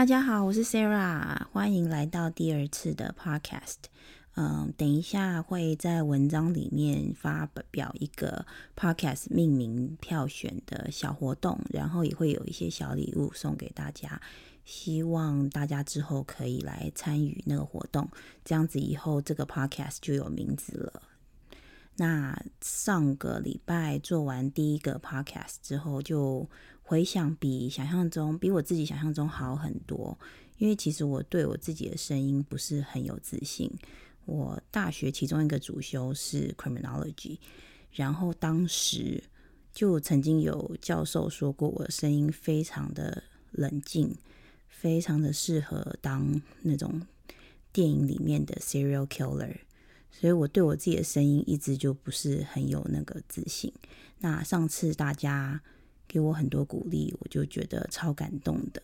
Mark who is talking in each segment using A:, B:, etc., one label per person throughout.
A: 大家好，我是 Sarah，欢迎来到第二次的 Podcast。嗯，等一下会在文章里面发表一个 Podcast 命名票选的小活动，然后也会有一些小礼物送给大家，希望大家之后可以来参与那个活动，这样子以后这个 Podcast 就有名字了。那上个礼拜做完第一个 Podcast 之后，就回想比想象中，比我自己想象中好很多。因为其实我对我自己的声音不是很有自信。我大学其中一个主修是 Criminology，然后当时就曾经有教授说过，我的声音非常的冷静，非常的适合当那种电影里面的 serial killer。所以我对我自己的声音一直就不是很有那个自信。那上次大家给我很多鼓励，我就觉得超感动的。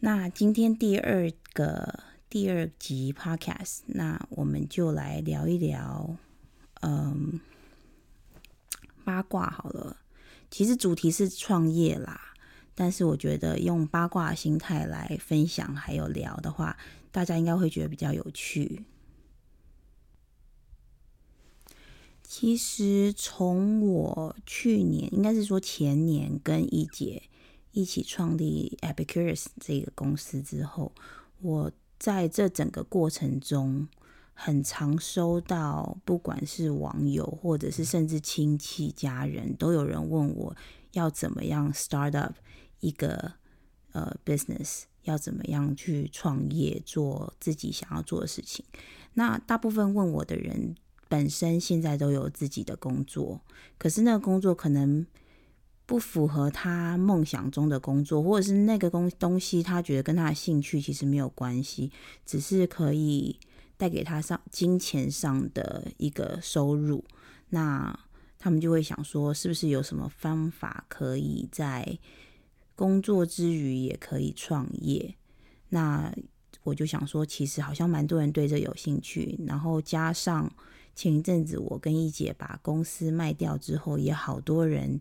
A: 那今天第二个第二集 Podcast，那我们就来聊一聊，嗯，八卦好了。其实主题是创业啦，但是我觉得用八卦心态来分享还有聊的话，大家应该会觉得比较有趣。其实从我去年，应该是说前年，跟一姐一起创立 Epicurious 这个公司之后，我在这整个过程中，很常收到，不管是网友或者是甚至亲戚家人，都有人问我要怎么样 start up 一个呃 business，要怎么样去创业，做自己想要做的事情。那大部分问我的人，本身现在都有自己的工作，可是那个工作可能不符合他梦想中的工作，或者是那个东东西他觉得跟他的兴趣其实没有关系，只是可以带给他上金钱上的一个收入。那他们就会想说，是不是有什么方法可以在工作之余也可以创业？那我就想说，其实好像蛮多人对这有兴趣，然后加上。前一阵子，我跟一姐把公司卖掉之后，也好多人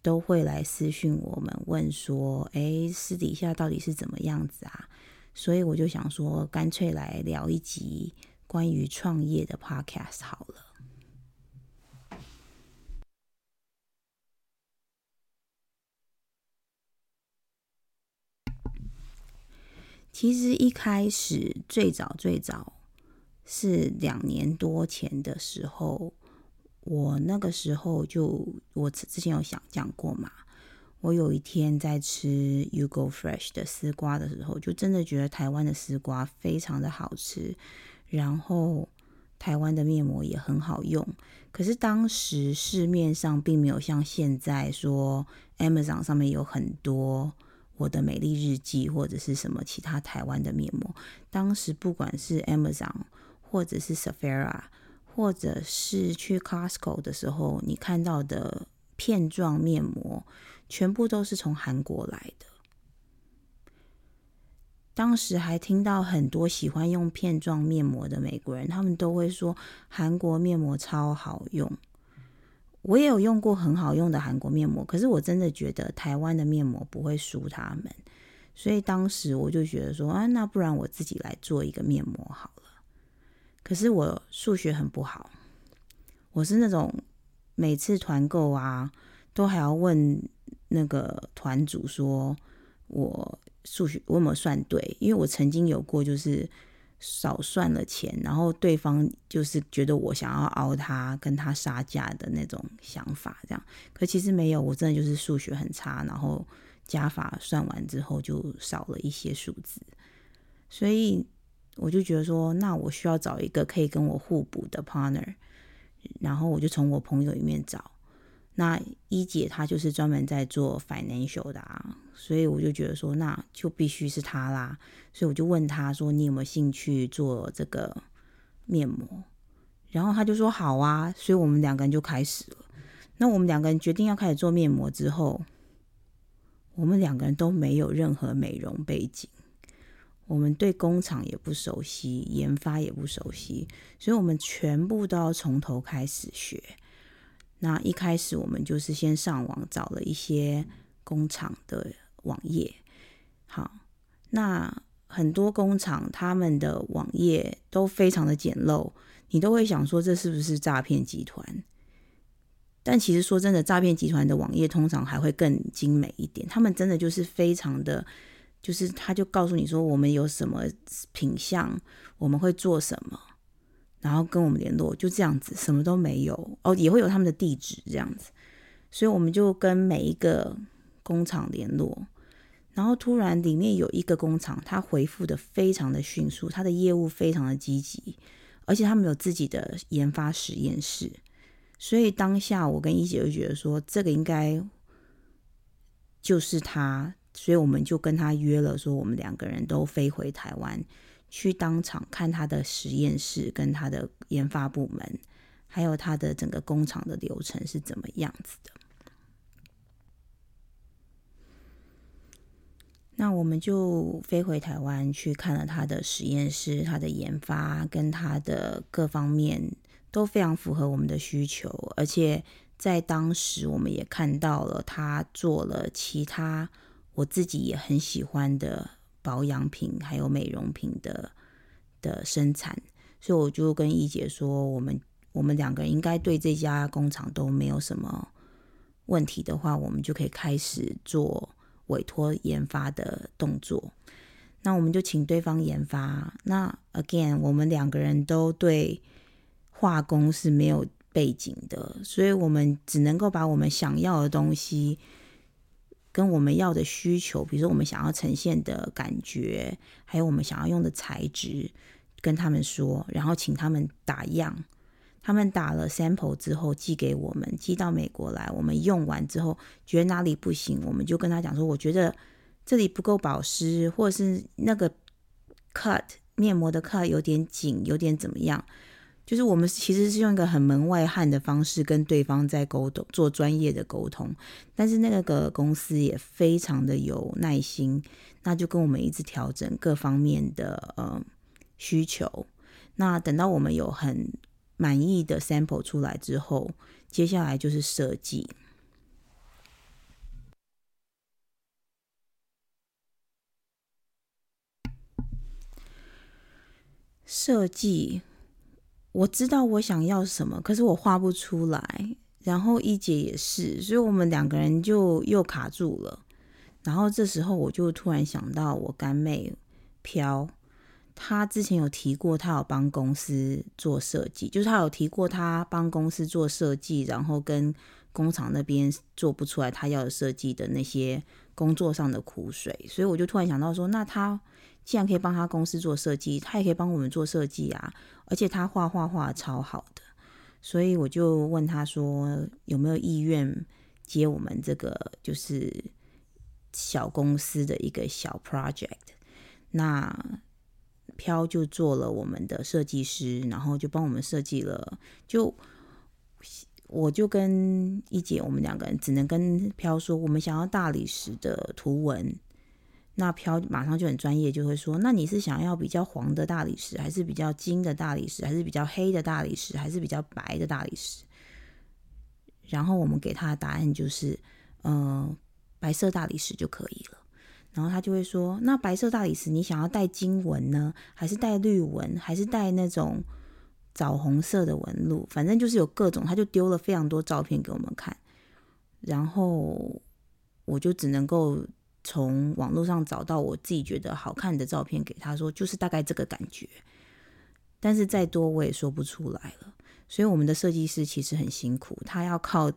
A: 都会来私讯我们，问说：“诶，私底下到底是怎么样子啊？”所以我就想说，干脆来聊一集关于创业的 podcast 好了。其实一开始，最早最早。是两年多前的时候，我那个时候就我之前有想讲过嘛，我有一天在吃 Ugo Fresh 的丝瓜的时候，就真的觉得台湾的丝瓜非常的好吃，然后台湾的面膜也很好用。可是当时市面上并没有像现在说 Amazon 上面有很多我的美丽日记或者是什么其他台湾的面膜，当时不管是 Amazon。或者是 Sephora，或者是去 Costco 的时候，你看到的片状面膜，全部都是从韩国来的。当时还听到很多喜欢用片状面膜的美国人，他们都会说韩国面膜超好用。我也有用过很好用的韩国面膜，可是我真的觉得台湾的面膜不会输他们，所以当时我就觉得说啊，那不然我自己来做一个面膜好了。可是我数学很不好，我是那种每次团购啊，都还要问那个团主说，我数学我有没有算对？因为我曾经有过就是少算了钱，然后对方就是觉得我想要凹他，跟他杀价的那种想法，这样。可其实没有，我真的就是数学很差，然后加法算完之后就少了一些数字，所以。我就觉得说，那我需要找一个可以跟我互补的 partner，然后我就从我朋友里面找。那一姐她就是专门在做 financial 的啊，所以我就觉得说，那就必须是她啦。所以我就问她说，你有没有兴趣做这个面膜？然后她就说好啊，所以我们两个人就开始了。那我们两个人决定要开始做面膜之后，我们两个人都没有任何美容背景。我们对工厂也不熟悉，研发也不熟悉，所以我们全部都要从头开始学。那一开始我们就是先上网找了一些工厂的网页，好，那很多工厂他们的网页都非常的简陋，你都会想说这是不是诈骗集团？但其实说真的，诈骗集团的网页通常还会更精美一点。他们真的就是非常的，就是他就告诉你说我们有什么品相，我们会做什么，然后跟我们联络，就这样子，什么都没有哦，也会有他们的地址这样子。所以我们就跟每一个工厂联络，然后突然里面有一个工厂，他回复的非常的迅速，他的业务非常的积极，而且他们有自己的研发实验室。所以当下我跟一姐就觉得说，这个应该就是他，所以我们就跟他约了，说我们两个人都飞回台湾，去当场看他的实验室跟他的研发部门，还有他的整个工厂的流程是怎么样子的。那我们就飞回台湾去看了他的实验室，他的研发跟他的各方面。都非常符合我们的需求，而且在当时我们也看到了他做了其他我自己也很喜欢的保养品，还有美容品的的生产，所以我就跟一姐说，我们我们两个人应该对这家工厂都没有什么问题的话，我们就可以开始做委托研发的动作。那我们就请对方研发。那 again，我们两个人都对。化工是没有背景的，所以我们只能够把我们想要的东西跟我们要的需求，比如说我们想要呈现的感觉，还有我们想要用的材质，跟他们说，然后请他们打样。他们打了 sample 之后寄给我们，寄到美国来。我们用完之后觉得哪里不行，我们就跟他讲说，我觉得这里不够保湿，或者是那个 cut 面膜的 cut 有点紧，有点怎么样。就是我们其实是用一个很门外汉的方式跟对方在沟通，做专业的沟通。但是那个公司也非常的有耐心，那就跟我们一直调整各方面的呃需求。那等到我们有很满意的 sample 出来之后，接下来就是设计。设计。我知道我想要什么，可是我画不出来。然后一姐也是，所以我们两个人就又卡住了。然后这时候我就突然想到，我干妹飘，她之前有提过，她有帮公司做设计，就是她有提过，她帮公司做设计，然后跟工厂那边做不出来她要设计的那些工作上的苦水。所以我就突然想到说，那她。既然可以帮他公司做设计，他也可以帮我们做设计啊！而且他画画画超好的，所以我就问他说有没有意愿接我们这个就是小公司的一个小 project。那飘就做了我们的设计师，然后就帮我们设计了。就我就跟一姐，我们两个人只能跟飘说，我们想要大理石的图文。那飘马上就很专业，就会说：“那你是想要比较黄的大理石，还是比较金的大理石，还是比较黑的大理石，还是比较白的大理石？”然后我们给他的答案就是：“嗯、呃，白色大理石就可以了。”然后他就会说：“那白色大理石你想要带金纹呢，还是带绿纹，还是带那种枣红色的纹路？反正就是有各种。”他就丢了非常多照片给我们看，然后我就只能够。从网络上找到我自己觉得好看的照片给他说，就是大概这个感觉，但是再多我也说不出来了。所以我们的设计师其实很辛苦，他要靠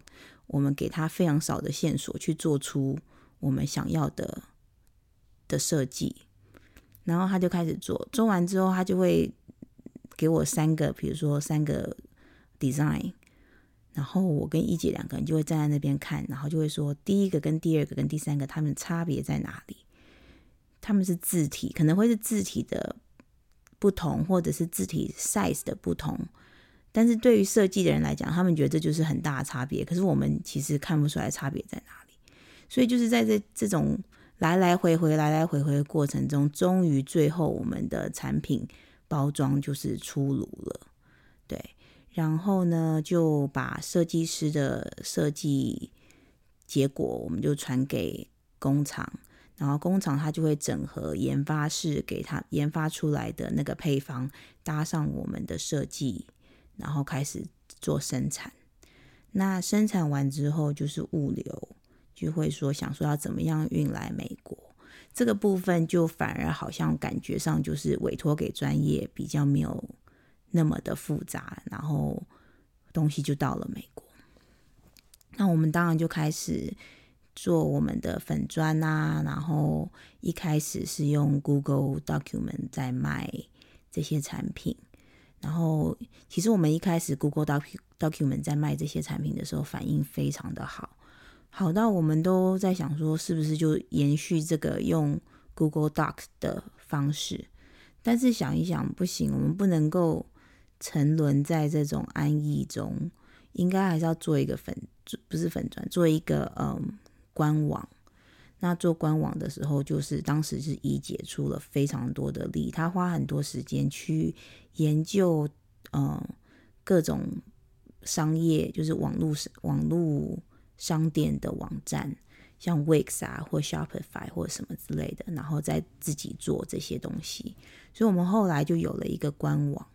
A: 我们给他非常少的线索去做出我们想要的的设计，然后他就开始做，做完之后他就会给我三个，比如说三个 design。然后我跟一姐两个人就会站在那边看，然后就会说第一个跟第二个跟第三个，他们差别在哪里？他们是字体，可能会是字体的不同，或者是字体 size 的不同。但是对于设计的人来讲，他们觉得这就是很大的差别。可是我们其实看不出来差别在哪里。所以就是在这这种来来回回、来来回回的过程中，终于最后我们的产品包装就是出炉了。对。然后呢，就把设计师的设计结果，我们就传给工厂。然后工厂它就会整合研发室给它研发出来的那个配方，搭上我们的设计，然后开始做生产。那生产完之后就是物流，就会说想说要怎么样运来美国，这个部分就反而好像感觉上就是委托给专业，比较没有那么的复杂，然后东西就到了美国。那我们当然就开始做我们的粉砖啊，然后一开始是用 Google Document 在卖这些产品，然后其实我们一开始 Google Document 在卖这些产品的时候反应非常的好，好到我们都在想说是不是就延续这个用 Google Doc 的方式，但是想一想不行，我们不能够沉沦在这种安逸中，应该还是要做一个粉。不是粉砖，做一个嗯官网。那做官网的时候，就是当时是一姐出了非常多的力，他花很多时间去研究嗯各种商业，就是网络网络商店的网站，像 Wix 啊或 Shopify 或什么之类的，然后再自己做这些东西。所以我们后来就有了一个官网。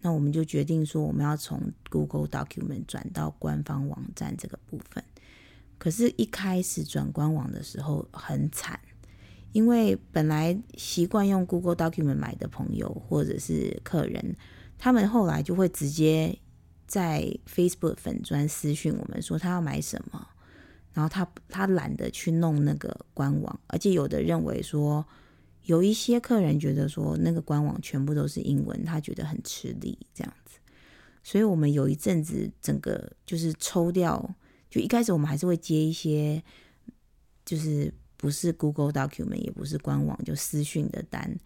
A: 那我们就决定说，我们要从 Google Document 转到官方网站这个部分。可是，一开始转官网的时候很惨，因为本来习惯用 Google Document 买的朋友或者是客人，他们后来就会直接在 Facebook 粉专私讯我们说他要买什么，然后他他懒得去弄那个官网，而且有的认为说。有一些客人觉得说那个官网全部都是英文，他觉得很吃力这样子，所以我们有一阵子整个就是抽掉，就一开始我们还是会接一些，就是不是 Google Document 也不是官网就私讯的单，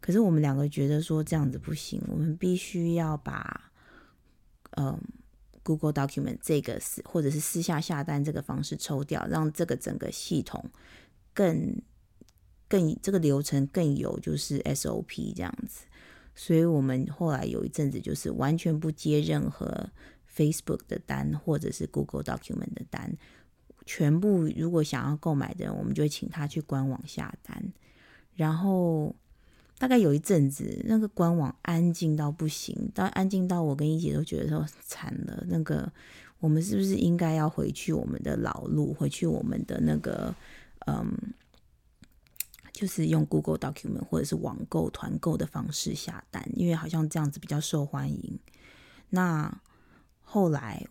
A: 可是我们两个觉得说这样子不行，我们必须要把嗯 Google Document 这个私或者是私下下单这个方式抽掉，让这个整个系统更。更这个流程更有就是 SOP 这样子，所以我们后来有一阵子就是完全不接任何 Facebook 的单或者是 Google Document 的单，全部如果想要购买的人，我们就会请他去官网下单。然后大概有一阵子，那个官网安静到不行，到安静到我跟一姐都觉得说惨了，那个我们是不是应该要回去我们的老路，回去我们的那个嗯。就是用 Google Document 或者是网购团购的方式下单，因为好像这样子比较受欢迎。那后来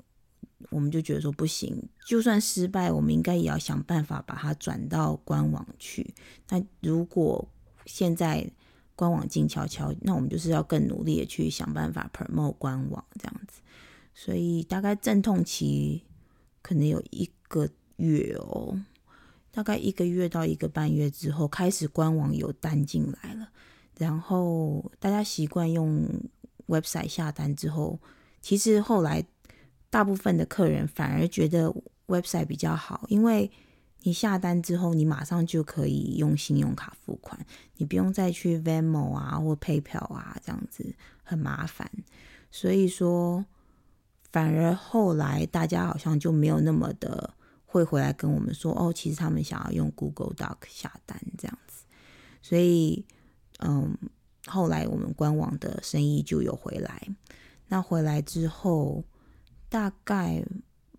A: 我们就觉得说不行，就算失败，我们应该也要想办法把它转到官网去。那如果现在官网静悄悄，那我们就是要更努力的去想办法 promote 官网这样子。所以大概阵痛期可能有一个月哦。大概一个月到一个半月之后，开始官网有单进来了，然后大家习惯用 website 下单之后，其实后来大部分的客人反而觉得 website 比较好，因为你下单之后，你马上就可以用信用卡付款，你不用再去 Venmo 啊或 PayPal 啊这样子很麻烦，所以说反而后来大家好像就没有那么的。会回来跟我们说哦，其实他们想要用 Google Doc 下单这样子，所以嗯，后来我们官网的生意就有回来。那回来之后，大概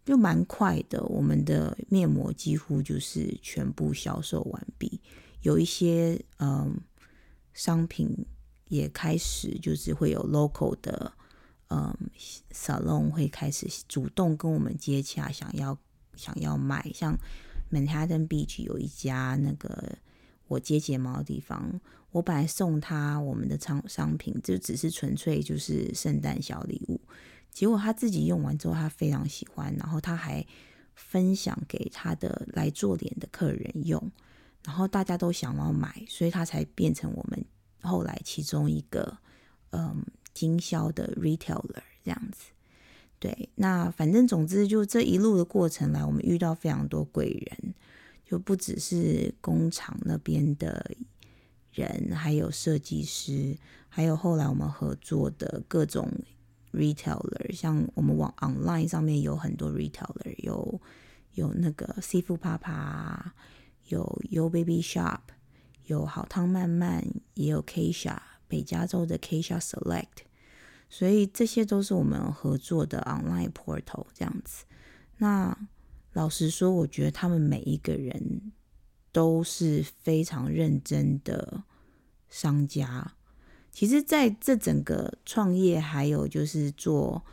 A: 就蛮快的，我们的面膜几乎就是全部销售完毕。有一些嗯商品也开始就是会有 local 的嗯 salon 会开始主动跟我们接洽，想要。想要卖，像 Manhattan Beach 有一家那个我接睫毛的地方，我本来送他我们的商商品，就只是纯粹就是圣诞小礼物，结果他自己用完之后，他非常喜欢，然后他还分享给他的来做脸的客人用，然后大家都想要买，所以他才变成我们后来其中一个嗯经销的 retailer 这样子。对，那反正总之就这一路的过程来，我们遇到非常多贵人，就不只是工厂那边的人，还有设计师，还有后来我们合作的各种 retailer，像我们网 online 上面有很多 retailer，有有那个 Seafood Papa，有 Yo Baby Shop，有好汤曼曼，也有 KESHA 北加州的 KESHA Select，所以这些都是我们合作的 online portal 这样子。那老实说，我觉得他们每一个人都是非常认真的商家。其实，在这整个创业，还有就是做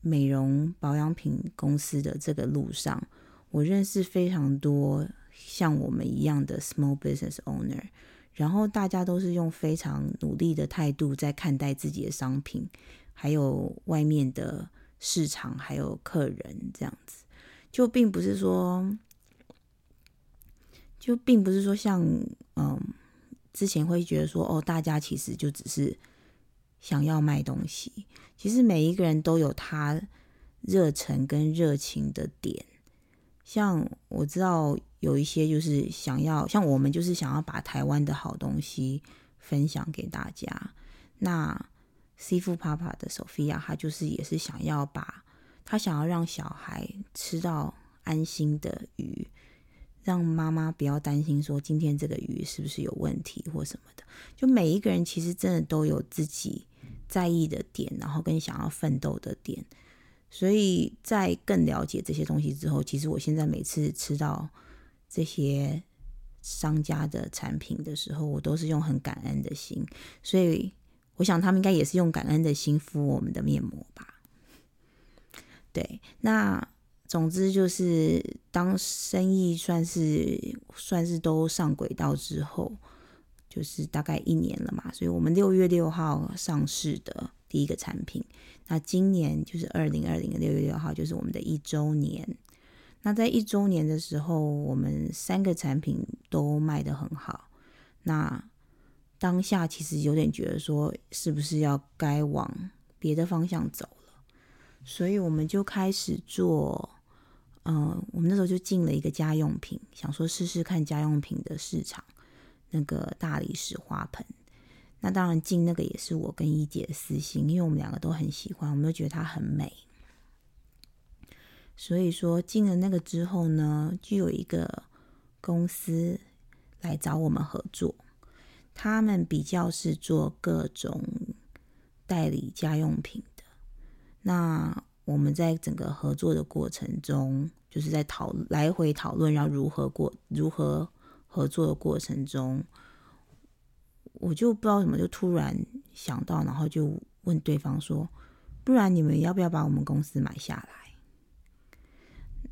A: 美容保养品公司的这个路上，我认识非常多像我们一样的 small business owner，然后大家都是用非常努力的态度在看待自己的商品，还有外面的市场，还有客人这样子，就并不是说，就并不是说像嗯。之前会觉得说，哦，大家其实就只是想要卖东西。其实每一个人都有他热忱跟热情的点。像我知道有一些就是想要，像我们就是想要把台湾的好东西分享给大家。那 Seafood Papa 的 Sophia，她就是也是想要把，她想要让小孩吃到安心的鱼。让妈妈不要担心，说今天这个鱼是不是有问题或什么的。就每一个人其实真的都有自己在意的点，然后跟想要奋斗的点。所以在更了解这些东西之后，其实我现在每次吃到这些商家的产品的时候，我都是用很感恩的心。所以我想他们应该也是用感恩的心敷我们的面膜吧。对，那。总之就是，当生意算是算是都上轨道之后，就是大概一年了嘛。所以我们六月六号上市的第一个产品，那今年就是二零二零的六月六号，就是我们的一周年。那在一周年的时候，我们三个产品都卖得很好。那当下其实有点觉得说，是不是要该往别的方向走了？所以我们就开始做。嗯，我们那时候就进了一个家用品，想说试试看家用品的市场，那个大理石花盆。那当然进那个也是我跟一姐的私心，因为我们两个都很喜欢，我们都觉得它很美。所以说进了那个之后呢，就有一个公司来找我们合作，他们比较是做各种代理家用品的。那我们在整个合作的过程中，就是在讨来回讨论要如何过如何合作的过程中，我就不知道怎么就突然想到，然后就问对方说：“不然你们要不要把我们公司买下来？”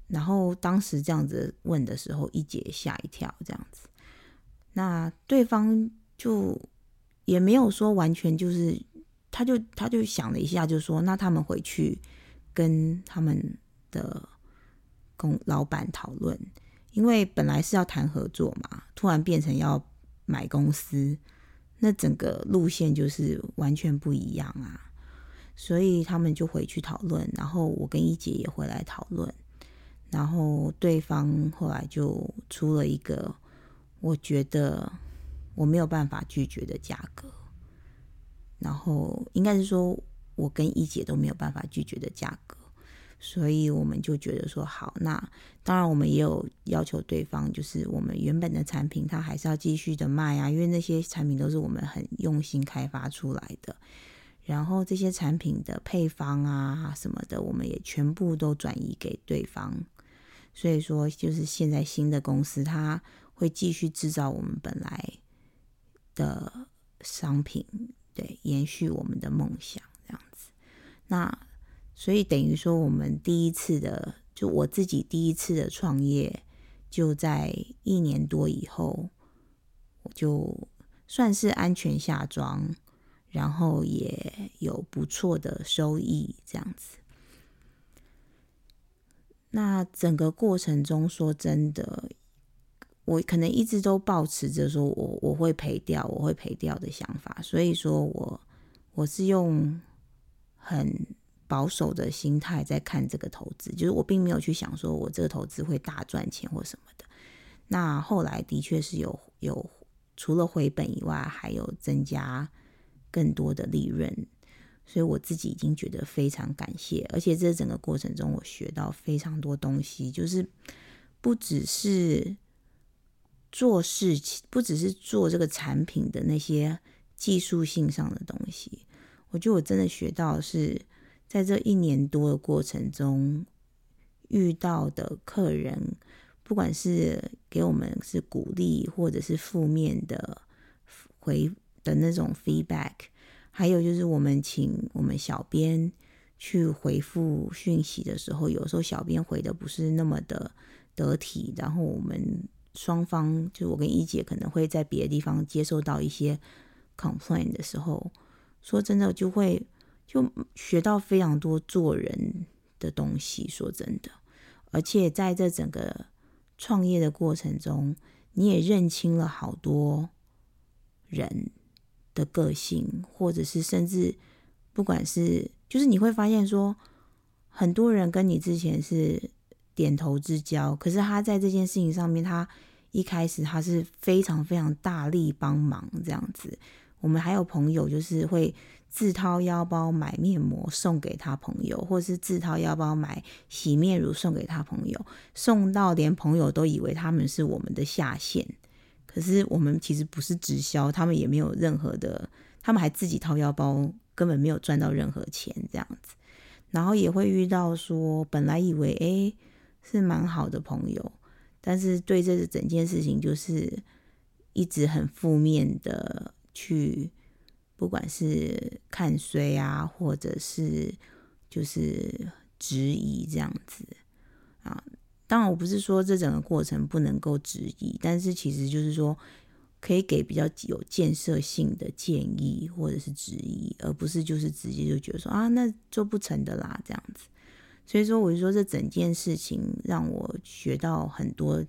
A: 然后当时这样子问的时候，一姐吓一跳，这样子。那对方就也没有说完全就是，他就他就想了一下，就说：“那他们回去。”跟他们的公老板讨论，因为本来是要谈合作嘛，突然变成要买公司，那整个路线就是完全不一样啊。所以他们就回去讨论，然后我跟一姐也回来讨论，然后对方后来就出了一个我觉得我没有办法拒绝的价格，然后应该是说。我跟一姐都没有办法拒绝的价格，所以我们就觉得说好，那当然我们也有要求对方，就是我们原本的产品，它还是要继续的卖啊，因为那些产品都是我们很用心开发出来的，然后这些产品的配方啊什么的，我们也全部都转移给对方，所以说就是现在新的公司，它会继续制造我们本来的商品，对，延续我们的梦想这样子。那所以等于说，我们第一次的，就我自己第一次的创业，就在一年多以后，我就算是安全下庄，然后也有不错的收益，这样子。那整个过程中，说真的，我可能一直都抱持着说我我会赔掉，我会赔掉的想法，所以说我我是用。很保守的心态在看这个投资，就是我并没有去想说我这个投资会大赚钱或什么的。那后来的确是有有除了回本以外，还有增加更多的利润，所以我自己已经觉得非常感谢。而且这整个过程中，我学到非常多东西，就是不只是做事情，不只是做这个产品的那些技术性上的东西。我觉得我真的学到是，在这一年多的过程中遇到的客人，不管是给我们是鼓励，或者是负面的回的那种 feedback，还有就是我们请我们小编去回复讯息的时候，有时候小编回的不是那么的得体，然后我们双方就我跟一姐可能会在别的地方接受到一些 complain 的时候。说真的，就会就学到非常多做人的东西。说真的，而且在这整个创业的过程中，你也认清了好多人的个性，或者是甚至不管是就是你会发现说，很多人跟你之前是点头之交，可是他在这件事情上面，他一开始他是非常非常大力帮忙这样子。我们还有朋友，就是会自掏腰包买面膜送给他朋友，或者是自掏腰包买洗面乳送给他朋友，送到连朋友都以为他们是我们的下线。可是我们其实不是直销，他们也没有任何的，他们还自己掏腰包，根本没有赚到任何钱这样子。然后也会遇到说，本来以为诶是蛮好的朋友，但是对这整件事情就是一直很负面的。去，不管是看衰啊，或者是就是质疑这样子啊。当然，我不是说这整个过程不能够质疑，但是其实就是说可以给比较有建设性的建议或者是质疑，而不是就是直接就觉得说啊，那做不成的啦这样子。所以说，我就说这整件事情让我学到很多，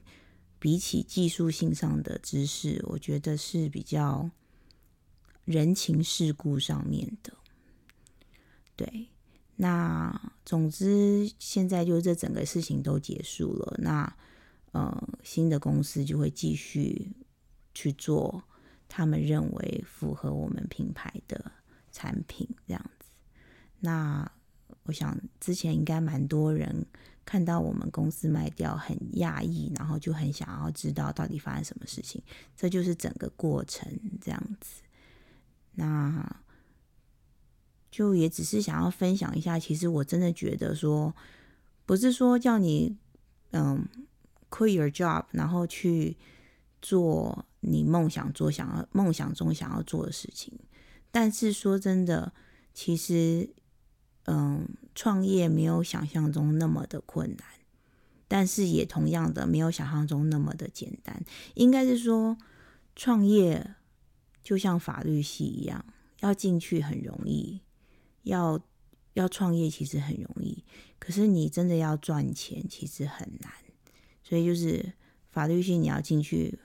A: 比起技术性上的知识，我觉得是比较。人情世故上面的，对，那总之现在就是这整个事情都结束了，那呃新的公司就会继续去做他们认为符合我们品牌的产品这样子。那我想之前应该蛮多人看到我们公司卖掉很讶异，然后就很想要知道到底发生什么事情，这就是整个过程这样子。那就也只是想要分享一下，其实我真的觉得说，不是说叫你嗯 quit your job，然后去做你梦想做想要梦想中想要做的事情。但是说真的，其实嗯创业没有想象中那么的困难，但是也同样的没有想象中那么的简单。应该是说创业。就像法律系一样，要进去很容易，要要创业其实很容易，可是你真的要赚钱其实很难。所以就是法律系你要进去，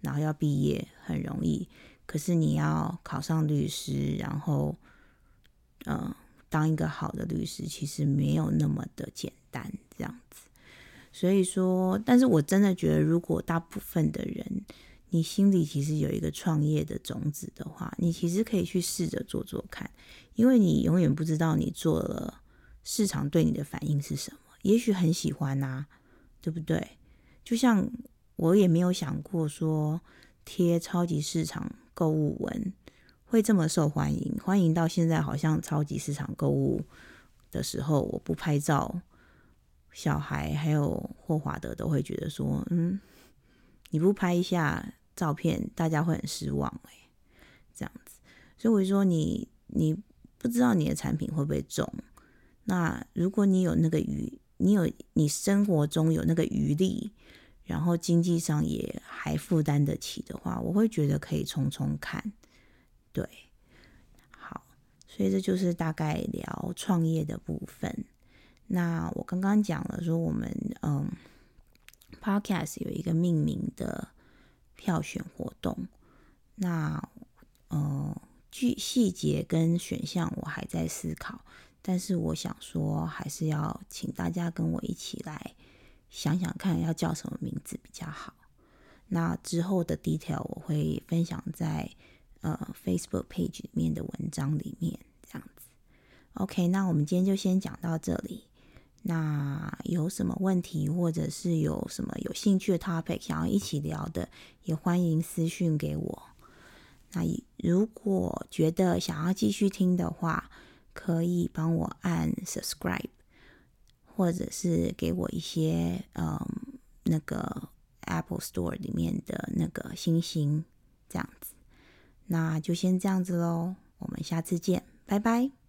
A: 然后要毕业很容易，可是你要考上律师，然后嗯当一个好的律师，其实没有那么的简单这样子。所以说，但是我真的觉得，如果大部分的人。你心里其实有一个创业的种子的话，你其实可以去试着做做看，因为你永远不知道你做了市场对你的反应是什么。也许很喜欢啊，对不对？就像我也没有想过说贴超级市场购物文会这么受欢迎，欢迎到现在好像超级市场购物的时候，我不拍照，小孩还有霍华德都会觉得说，嗯，你不拍一下。照片大家会很失望哎，这样子，所以我就说你你不知道你的产品会不会中。那如果你有那个余，你有你生活中有那个余力，然后经济上也还负担得起的话，我会觉得可以冲冲看。对，好，所以这就是大概聊创业的部分。那我刚刚讲了说我们嗯，Podcast 有一个命名的。票选活动，那呃，具细节跟选项我还在思考，但是我想说，还是要请大家跟我一起来想想看，要叫什么名字比较好。那之后的 detail 我会分享在呃 Facebook page 里面的文章里面，这样子。OK，那我们今天就先讲到这里。那有什么问题，或者是有什么有兴趣的 topic 想要一起聊的，也欢迎私讯给我。那如果觉得想要继续听的话，可以帮我按 subscribe，或者是给我一些嗯那个 Apple Store 里面的那个星星，这样子。那就先这样子喽，我们下次见，拜拜。